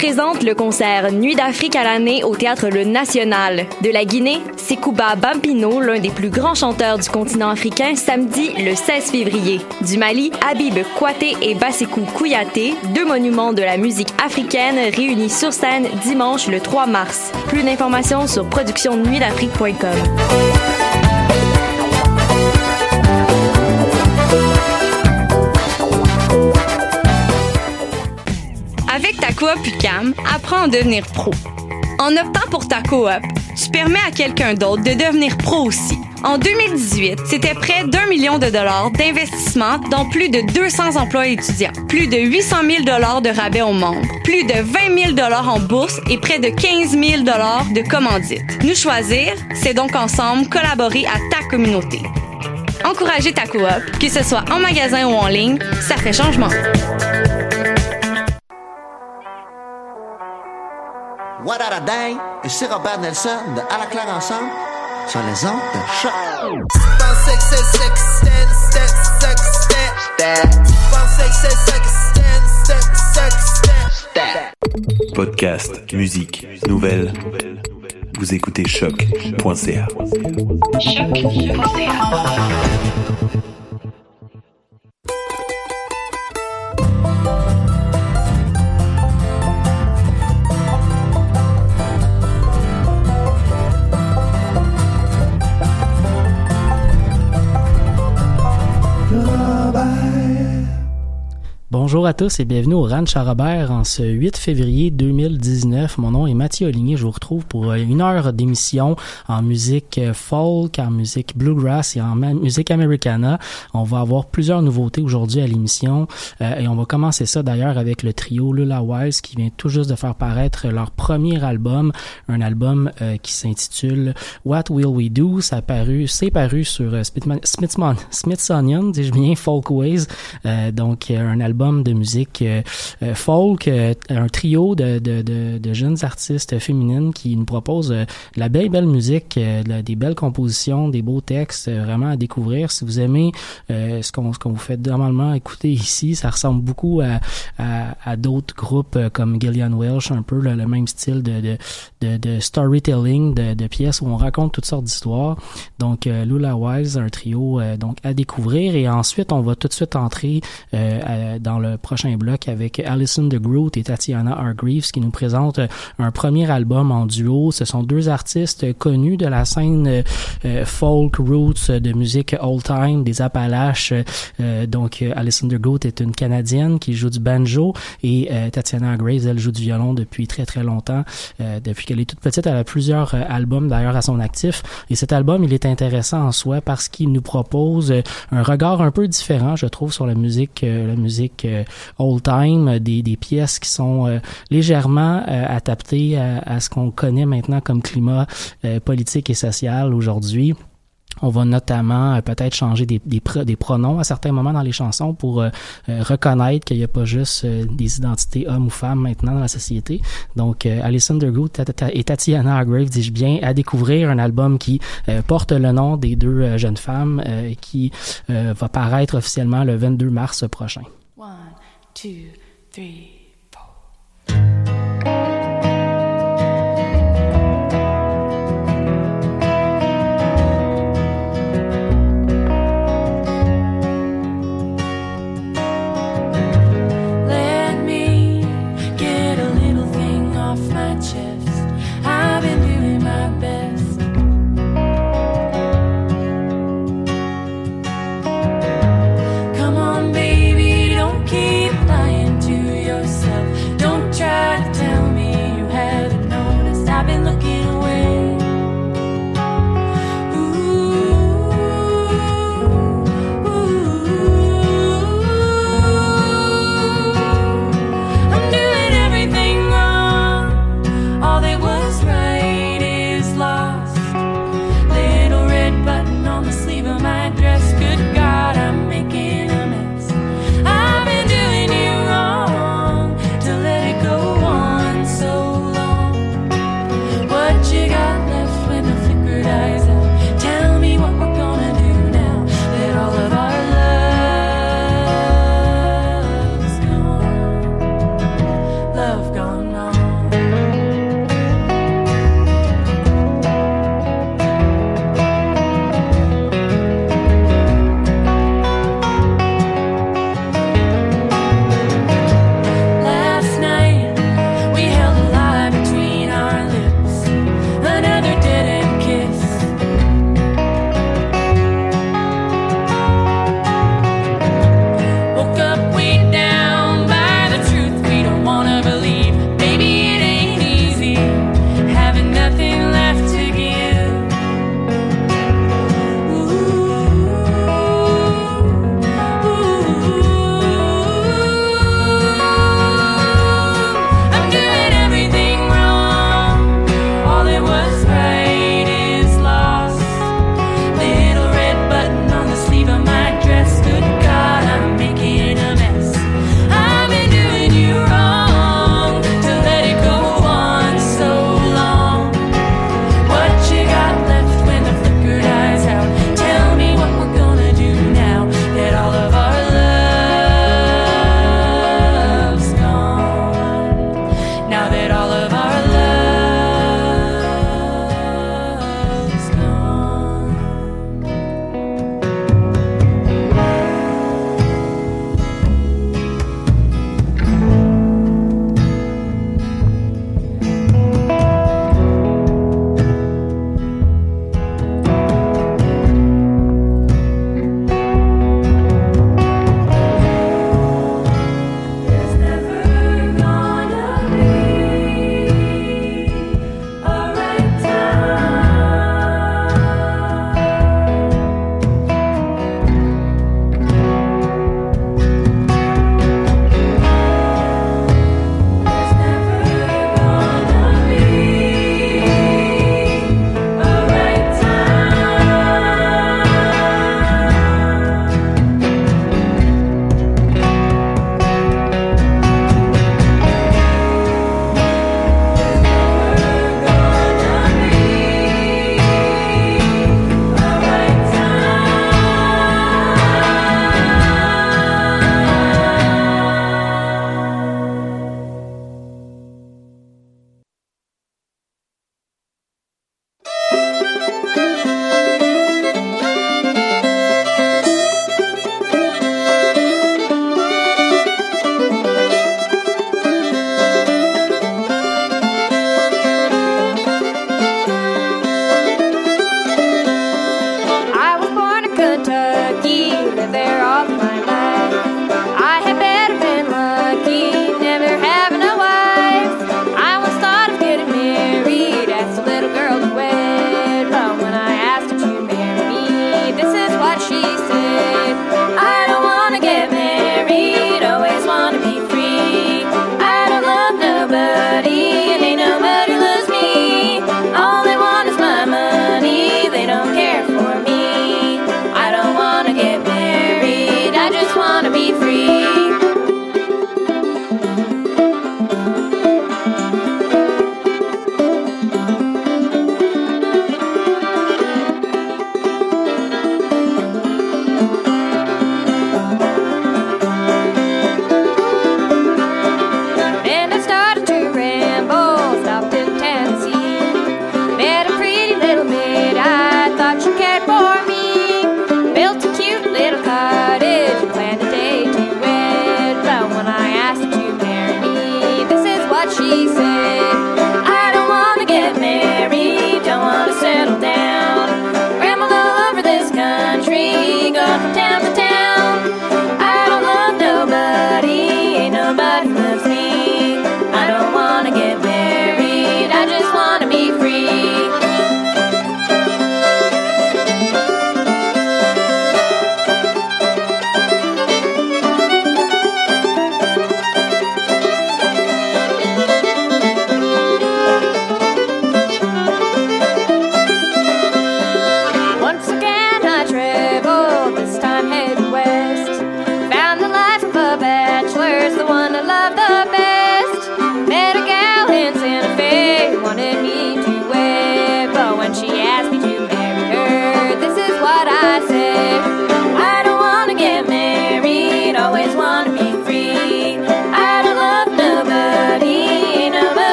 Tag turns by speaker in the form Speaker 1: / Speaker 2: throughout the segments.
Speaker 1: présente le concert Nuit d'Afrique à l'année au Théâtre Le National. De la Guinée, Sekouba Bampino, l'un des plus grands chanteurs du continent africain, samedi le 16 février. Du Mali, Habib Kouaté et Basekou Kouyaté, deux monuments de la musique africaine réunis sur scène dimanche le 3 mars. Plus d'informations sur productionnuitdafrique.com.
Speaker 2: coop UCAM, apprends à devenir pro. En optant pour ta coop, tu permets à quelqu'un d'autre de devenir pro aussi. En 2018, c'était près d'un million de dollars d'investissement dans plus de 200 emplois étudiants, plus de 800 000 dollars de rabais aux membres, plus de 20 000 dollars en bourse et près de 15 000 dollars de commandites. Nous choisir, c'est donc ensemble collaborer à ta communauté. Encourager ta coop, que ce soit en magasin ou en ligne, ça fait changement.
Speaker 3: What a day? Ici Robert Nelson de À la claire ensemble sur les ondes de choc.
Speaker 4: Podcast, musique, nouvelles. Vous écoutez choc.ca.
Speaker 5: Bonjour à tous et bienvenue au Ranch à Robert en ce 8 février 2019. Mon nom est Mathieu Oligny. Je vous retrouve pour une heure d'émission en musique folk, en musique bluegrass et en musique americana. On va avoir plusieurs nouveautés aujourd'hui à l'émission euh, et on va commencer ça d'ailleurs avec le trio Lula Wise qui vient tout juste de faire paraître leur premier album, un album euh, qui s'intitule What Will We Do? Ça paru, c'est paru sur euh, Smithsonian, Smithsonian, dis-je bien, Folkways. Euh, donc un album de musique euh, euh, folk, euh, un trio de, de, de, de, jeunes artistes féminines qui nous proposent la belle, belle musique, des belles compositions, des beaux textes, vraiment à découvrir. Si vous aimez ce qu'on qu'on vous fait normalement écouter ici, ça ressemble beaucoup à, à, à d'autres groupes comme Gillian Welsh, un peu le, le même style de, de, de, de storytelling, de, de, pièces où on raconte toutes sortes d'histoires. Donc Lula Wise, un trio donc à découvrir et ensuite on va tout de suite entrer euh, dans le prochain bloc avec Alison de Groot et Tatiana Hargreaves qui nous présentent un premier album en duo. Ce sont deux artistes connus de la scène euh, folk roots de musique old time des Appalaches. Euh, donc Alison de Groot est une Canadienne qui joue du banjo et euh, Tatiana Hargreaves elle joue du violon depuis très très longtemps. depuis qu'elle est toute petite, elle a plusieurs albums d'ailleurs à son actif et cet album il est intéressant en soi parce qu'il nous propose un regard un peu différent, je trouve, sur la musique la musique old time, des, des pièces qui sont euh, légèrement euh, adaptées à, à ce qu'on connaît maintenant comme climat euh, politique et social aujourd'hui. On va notamment euh, peut-être changer des, des, des, pronoms à certains moments dans les chansons pour euh, euh, reconnaître qu'il n'y a pas juste des identités hommes ou femmes maintenant dans la société. Donc, Alison Dergood et Tatiana Hargrave, dis-je bien, à découvrir un album qui porte le nom des deux jeunes femmes et qui va paraître officiellement le 22 mars prochain.
Speaker 6: One, two, three,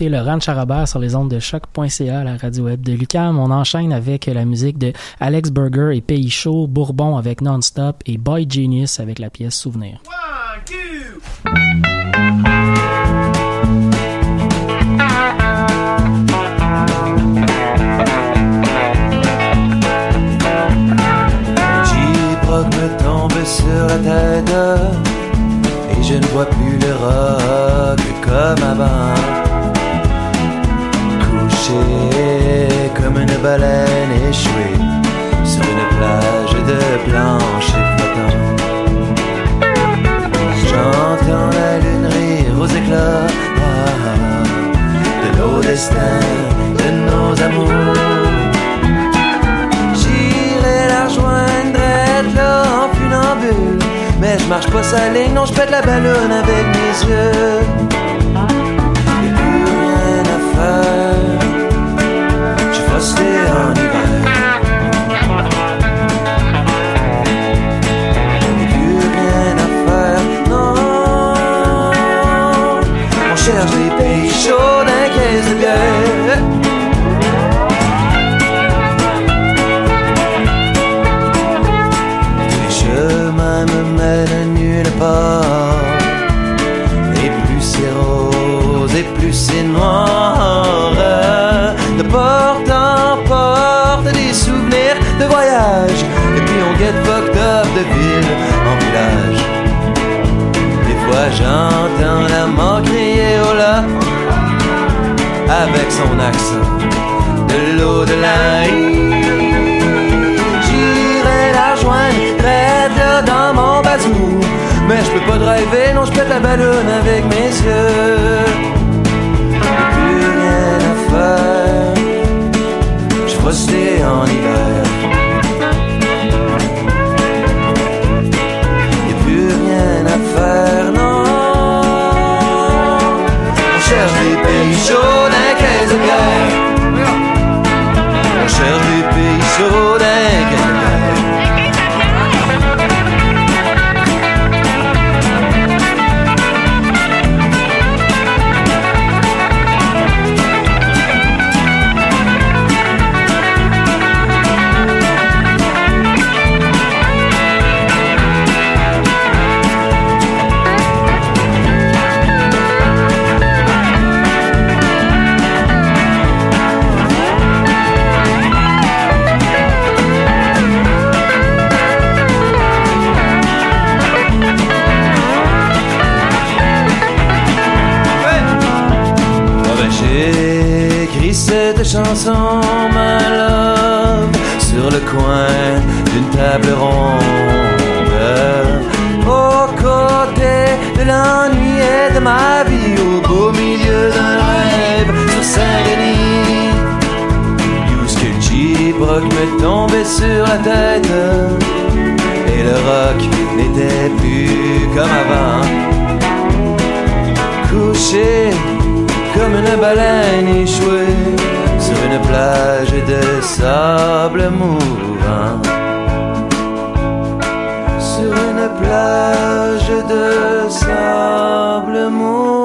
Speaker 5: écoutez le Ranch sur les ondes de choc.ca, la radio web de Lucam. On enchaîne avec la musique de Alex Burger et Pays Chaud, Bourbon avec Non-Stop et Boy Genius avec la pièce Souvenir.
Speaker 7: J-Proc me tombe sur la tête Et je ne vois plus le rock comme avant baleine échouée Sur une plage de blanche et flottante J'entends la lune rire aux éclats De nos destins, de nos amours. J'irai la rejoindre là en funambule. Mais je marche pas sa ligne, non je pète la ballonne avec mes yeux vierge les pays chauds d'un caisse de bière. Les chemins me mènent nulle part. Et plus c'est rose, et plus c'est noir. De porte en porte, des souvenirs de voyage. Et puis on guette fucked up de ville en village. Moi j'entends la avec son accent de l'au-delà. J'irai la joindre, raide dans mon bazou. Mais je peux pas driver, non, je pète la ballonne avec mes yeux. Plus rien à faire, je en hiver. sleeping sure. tes chansons, my sur le coin d'une table ronde. Aux côtés de l'ennui et de ma vie, au beau milieu d'un rêve sur Saint-Denis. Yusuke Brock me tombait sur la tête et le rock n'était plus comme avant. Couché comme une baleine échouée sur une plage de sable sables mouvants. Sur une plage de sable mouvant.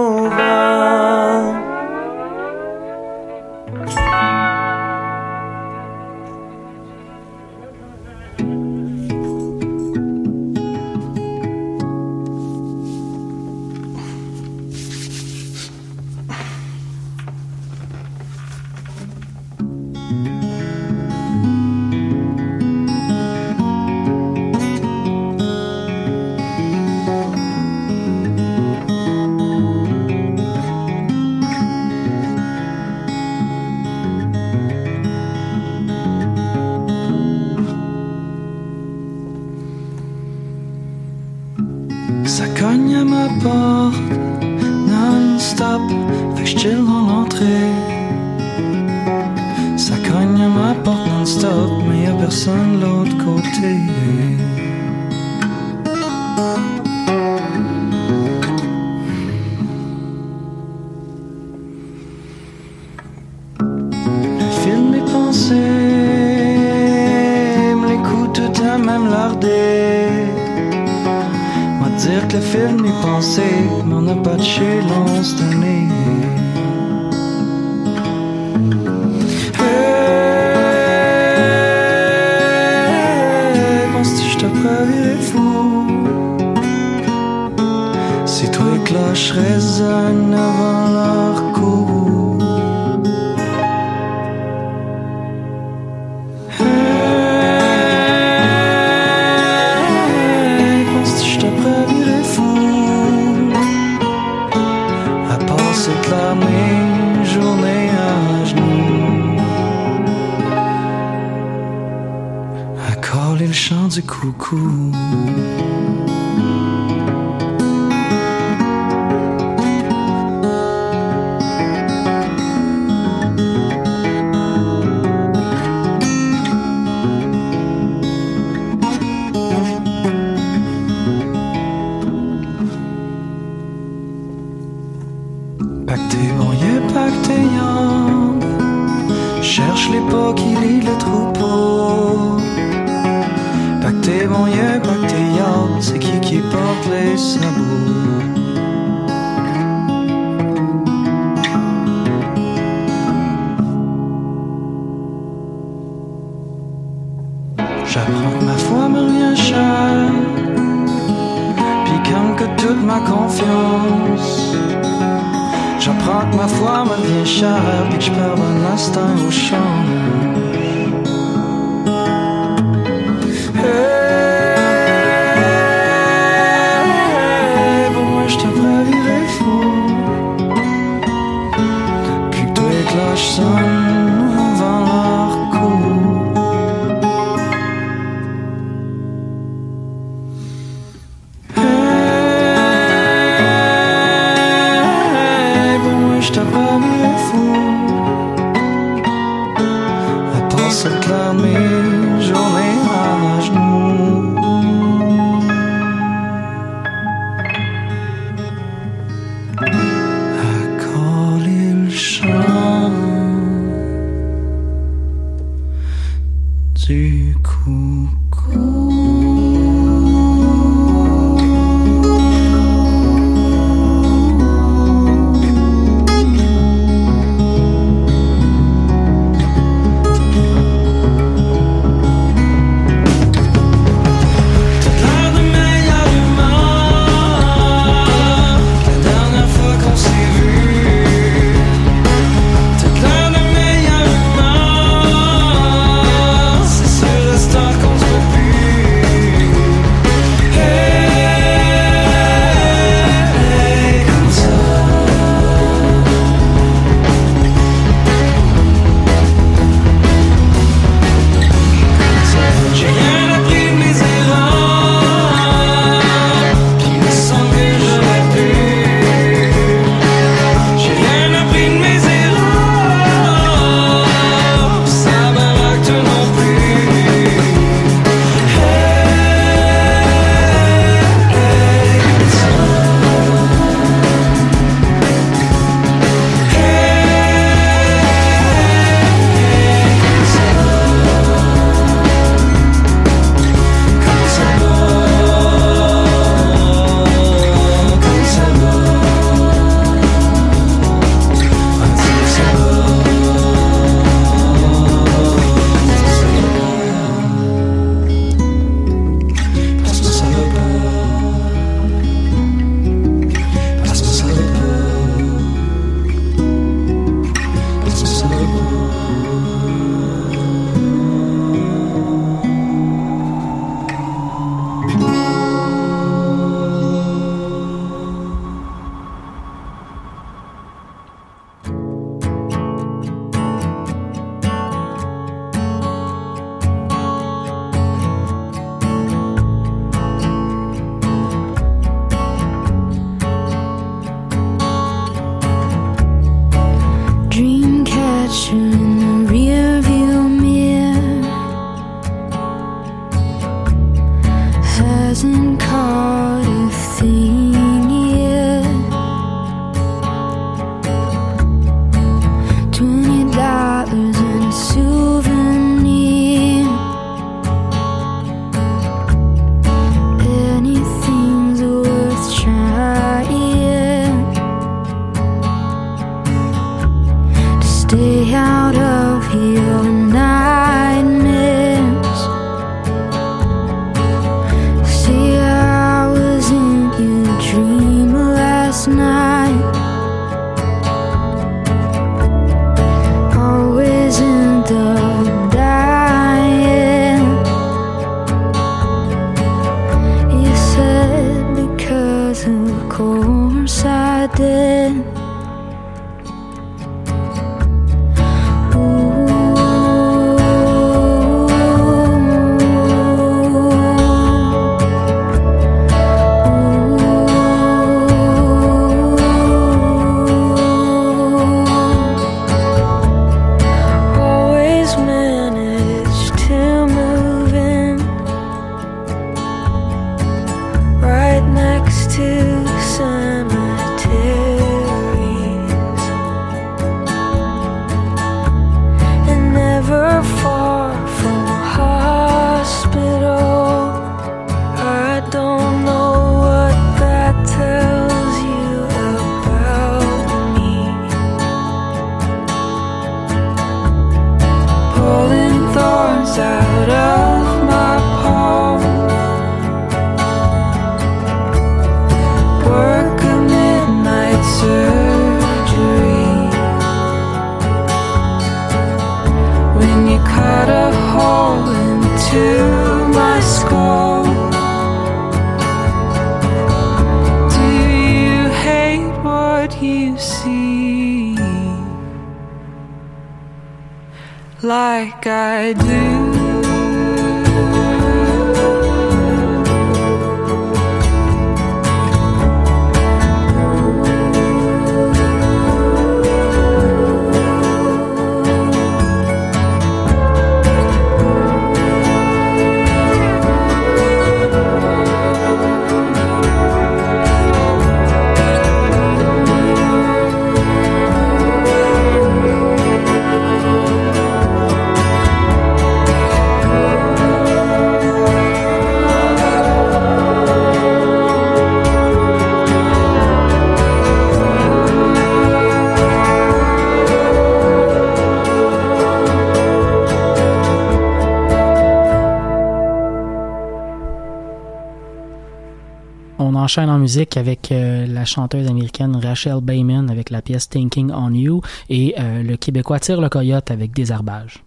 Speaker 5: Enchaîne en musique avec euh, la chanteuse américaine Rachel Bayman avec la pièce Thinking on You et euh, le Québécois Tire le Coyote avec Désherbage.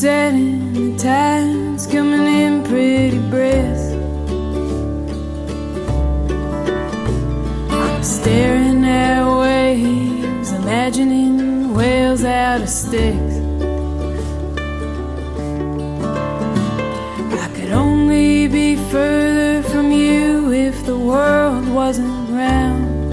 Speaker 8: Setting, the tide's imagining whales out of sticks. I could only be further from you if the world wasn't round.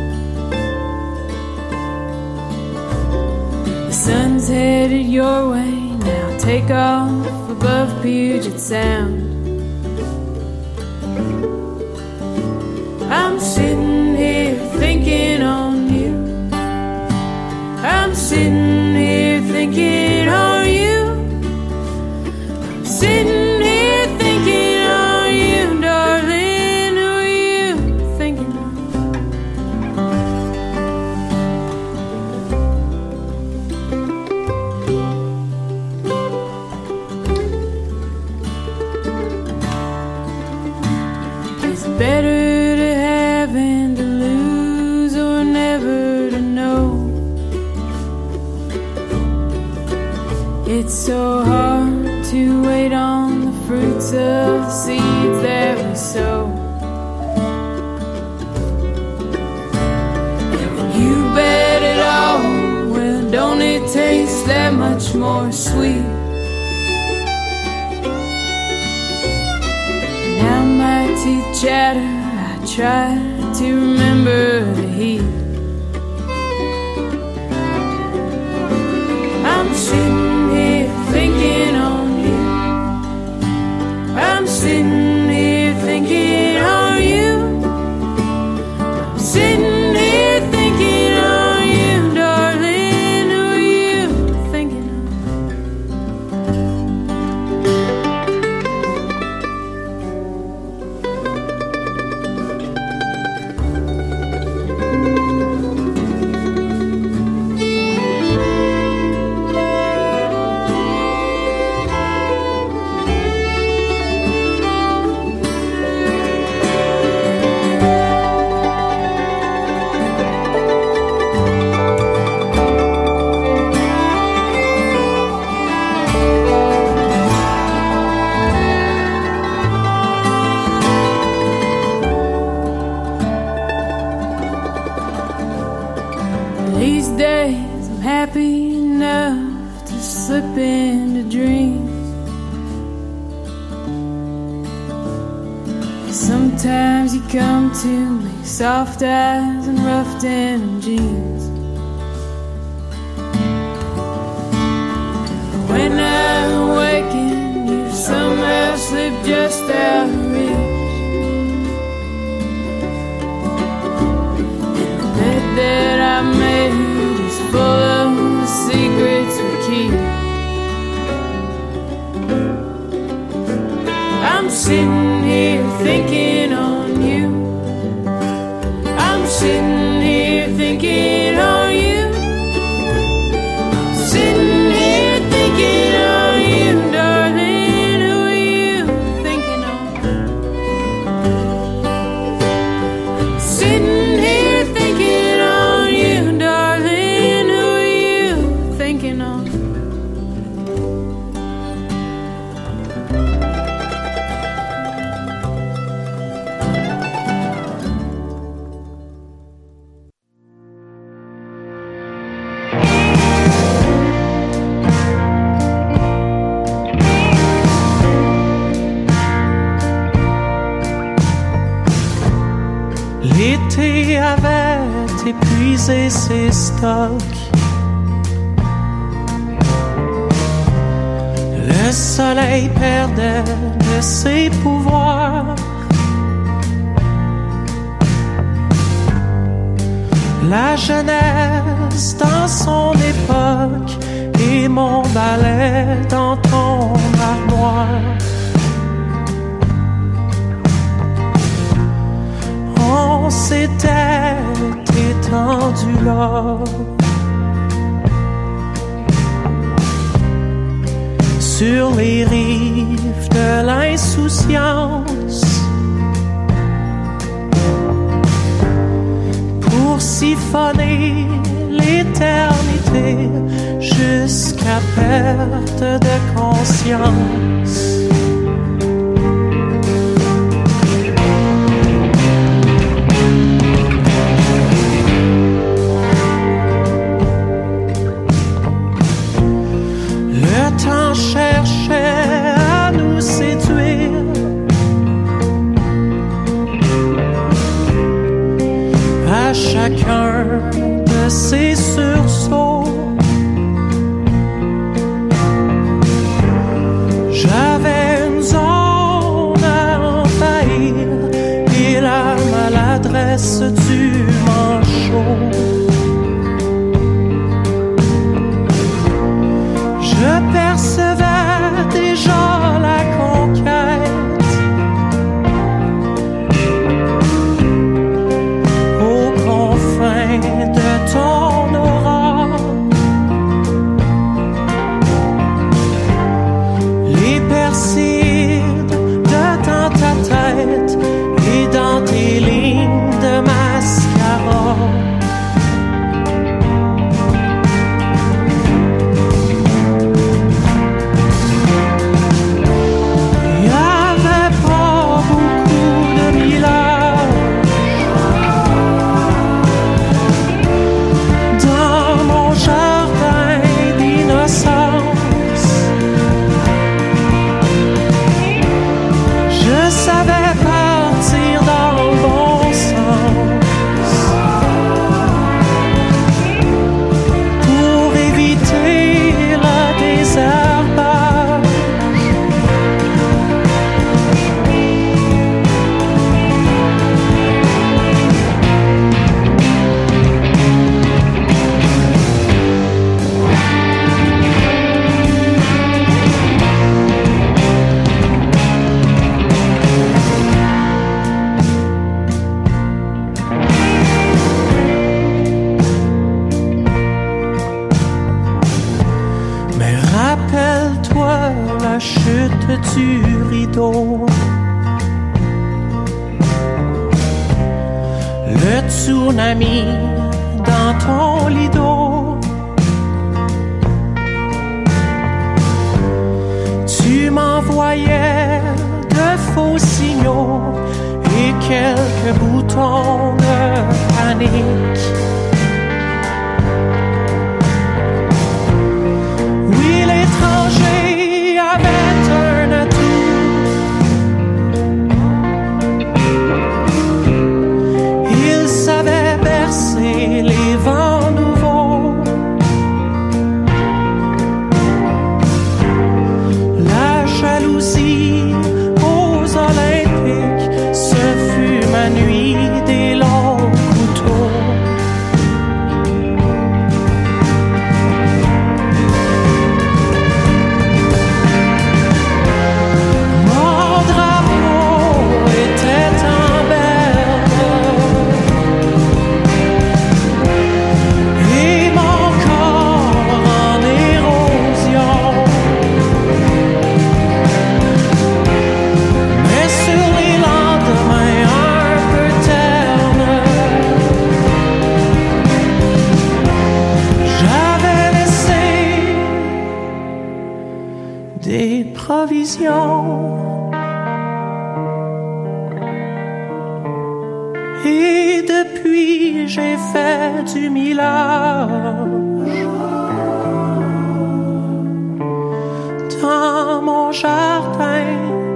Speaker 8: The sun's headed your way now. Take off above Puget Sound. So hard to wait on the fruits of the seeds that we sow. You bet it all, well, don't it taste that much more sweet? Now my teeth chatter. I try to remember the heat. Soft eyes and rough denim jeans. When I awaken, you somehow slip just out of reach. And The bed that I made is full of secrets we keep. I'm sitting here thinking on On
Speaker 6: s'était étendu là. Sur les rives de l'insouciance, pour siphonner l'éternité jusqu'à qu'à perte de conscience. des provisions. Et depuis j'ai fait du millage dans mon jardin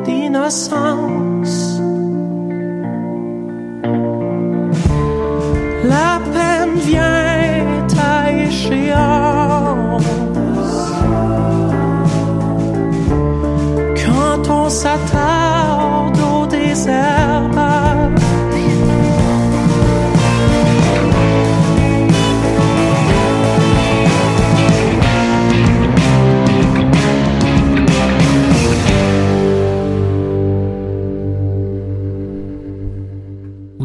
Speaker 6: d'innocence.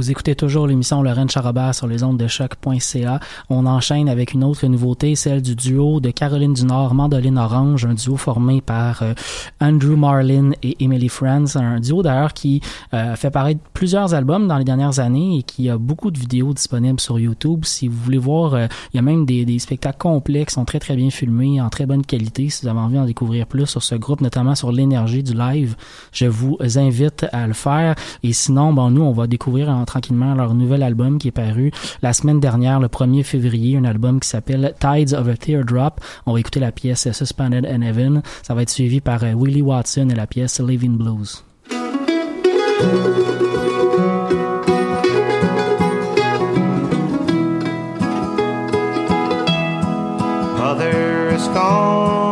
Speaker 5: Vous écoutez toujours l'émission Lorraine Charabert sur les ondes de choc.ca. On enchaîne avec une autre nouveauté, celle du duo de Caroline du Nord, Mandoline Orange, un duo formé par euh, Andrew Marlin et Emily Friends, un duo d'ailleurs qui euh, fait paraître plusieurs albums dans les dernières années et qui a beaucoup de vidéos disponibles sur YouTube. Si vous voulez voir, euh, il y a même des, spectacles complets qui sont très très bien filmés, en très bonne qualité. Si vous avez envie d'en découvrir plus sur ce groupe, notamment sur l'énergie du live, je vous invite à le faire. Et sinon, bon, nous, on va découvrir en, leur nouvel album qui est paru la semaine dernière, le 1er février, un album qui s'appelle Tides of a Teardrop. On va écouter la pièce Suspended in Heaven. Ça va être suivi par euh, Willie Watson et la pièce Living Blues.
Speaker 9: Mother is gone,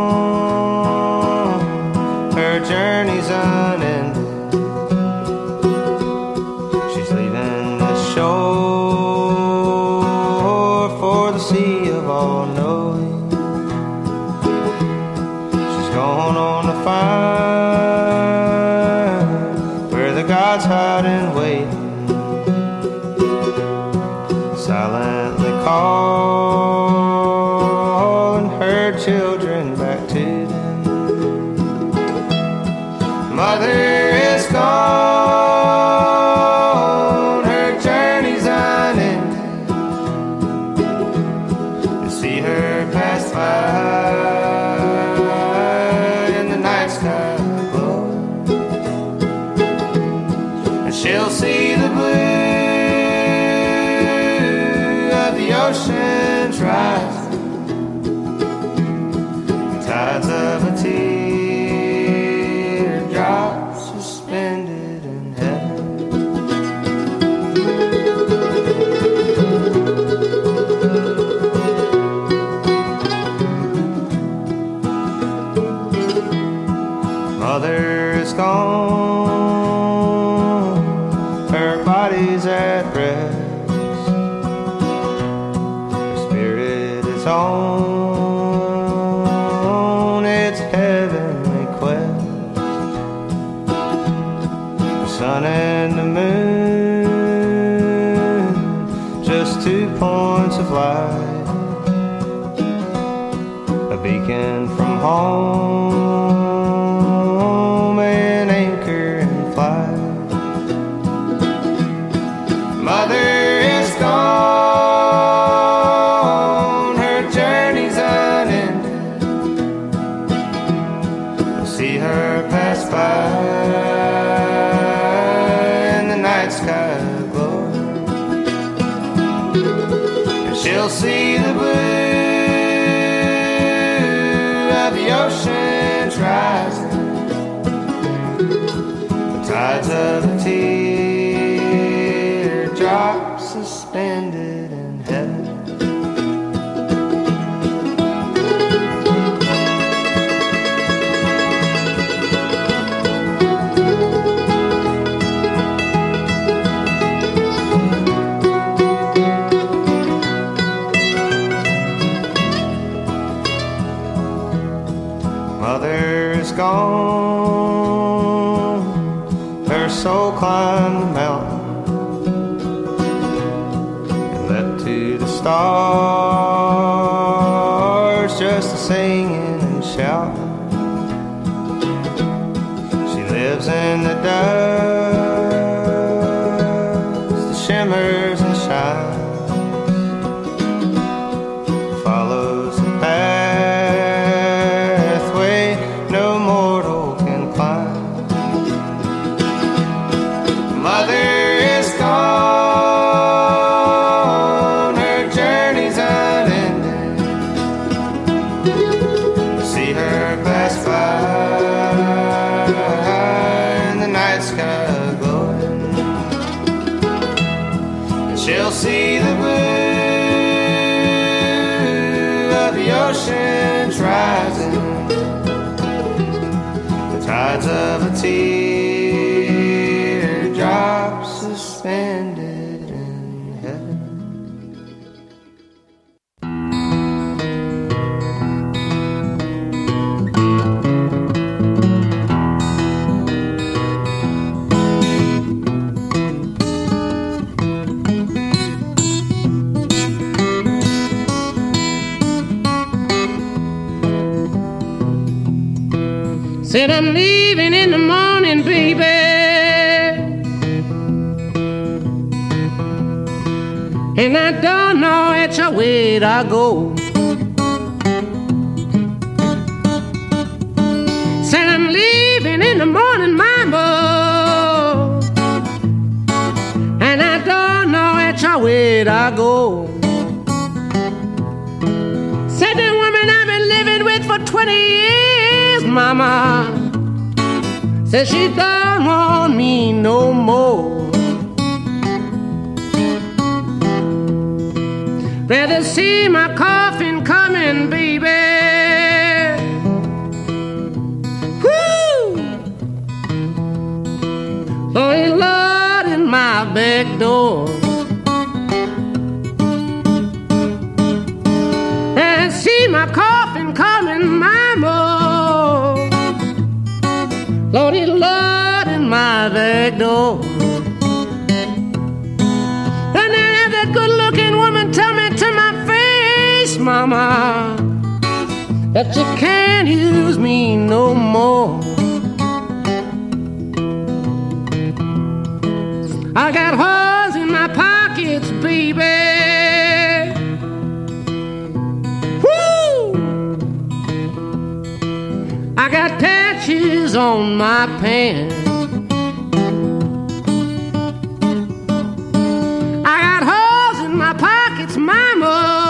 Speaker 9: See her pass by in the night sky glow, and she'll see the blue
Speaker 10: way I go. Said I'm leaving in the morning, mama. And I don't know which way I go. Said the woman I've been living with for 20 years, mama. Said she don't want me no more. Rather see my coffin coming, baby. Woo! Lordy, Lord, in my back door. That you can't use me no more. I got holes in my pockets, baby. Woo! I got patches on my pants. I got holes in my pockets, mama.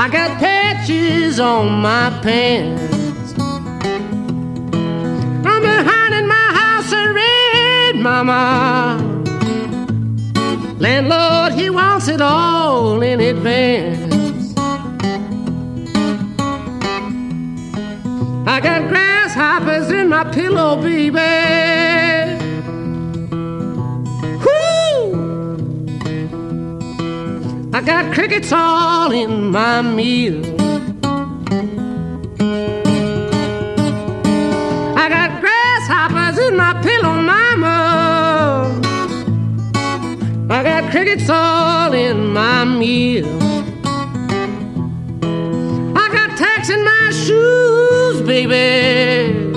Speaker 10: I got patches on my pants. I'm behind in my house red, mama. Landlord, he wants it all in advance. I got grasshoppers in my pillow, baby. I got crickets all in my meal. I got grasshoppers in my pillow, mama. I got crickets all in my meal. I got tacks in my shoes, baby.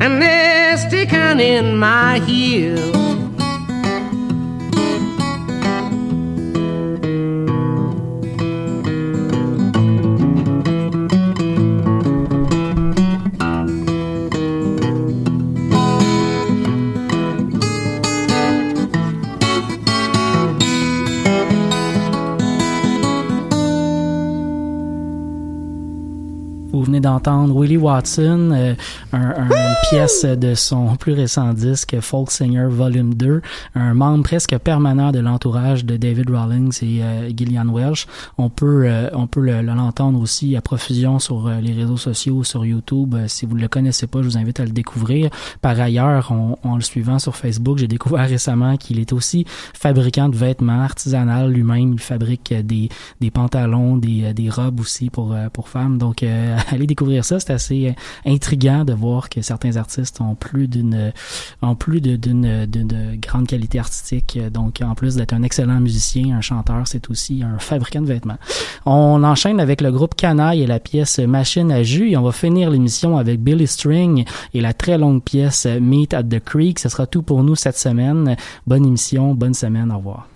Speaker 10: And they're sticking in my heel.
Speaker 5: D'entendre Willie Watson, euh, un, un- une pièce de son plus récent disque Folk Singer Volume 2, un membre presque permanent de l'entourage de David Rawlings et euh, Gillian Welsh. On peut euh, on peut le- l'entendre aussi à profusion sur euh, les réseaux sociaux, sur YouTube. Euh, si vous ne le connaissez pas, je vous invite à le découvrir. Par ailleurs, en, en le suivant sur Facebook, j'ai découvert récemment qu'il est aussi fabricant de vêtements artisanal lui-même. Il fabrique euh, des, des pantalons, des, des robes aussi pour, pour femmes. Donc, euh, allez découvrir ça. C'est assez euh, intriguant de voir que certains artistes ont plus d'une ont plus d'une d'une grande qualité artistique. Donc, en plus d'être un excellent musicien, un chanteur, c'est aussi un fabricant de vêtements. On enchaîne avec le groupe Canaille et la pièce Machine à jus et on va finir l'émission avec Billy String et la très longue pièce Meet at the Creek. Ce sera tout pour nous cette semaine. Bonne émission, bonne semaine, au revoir.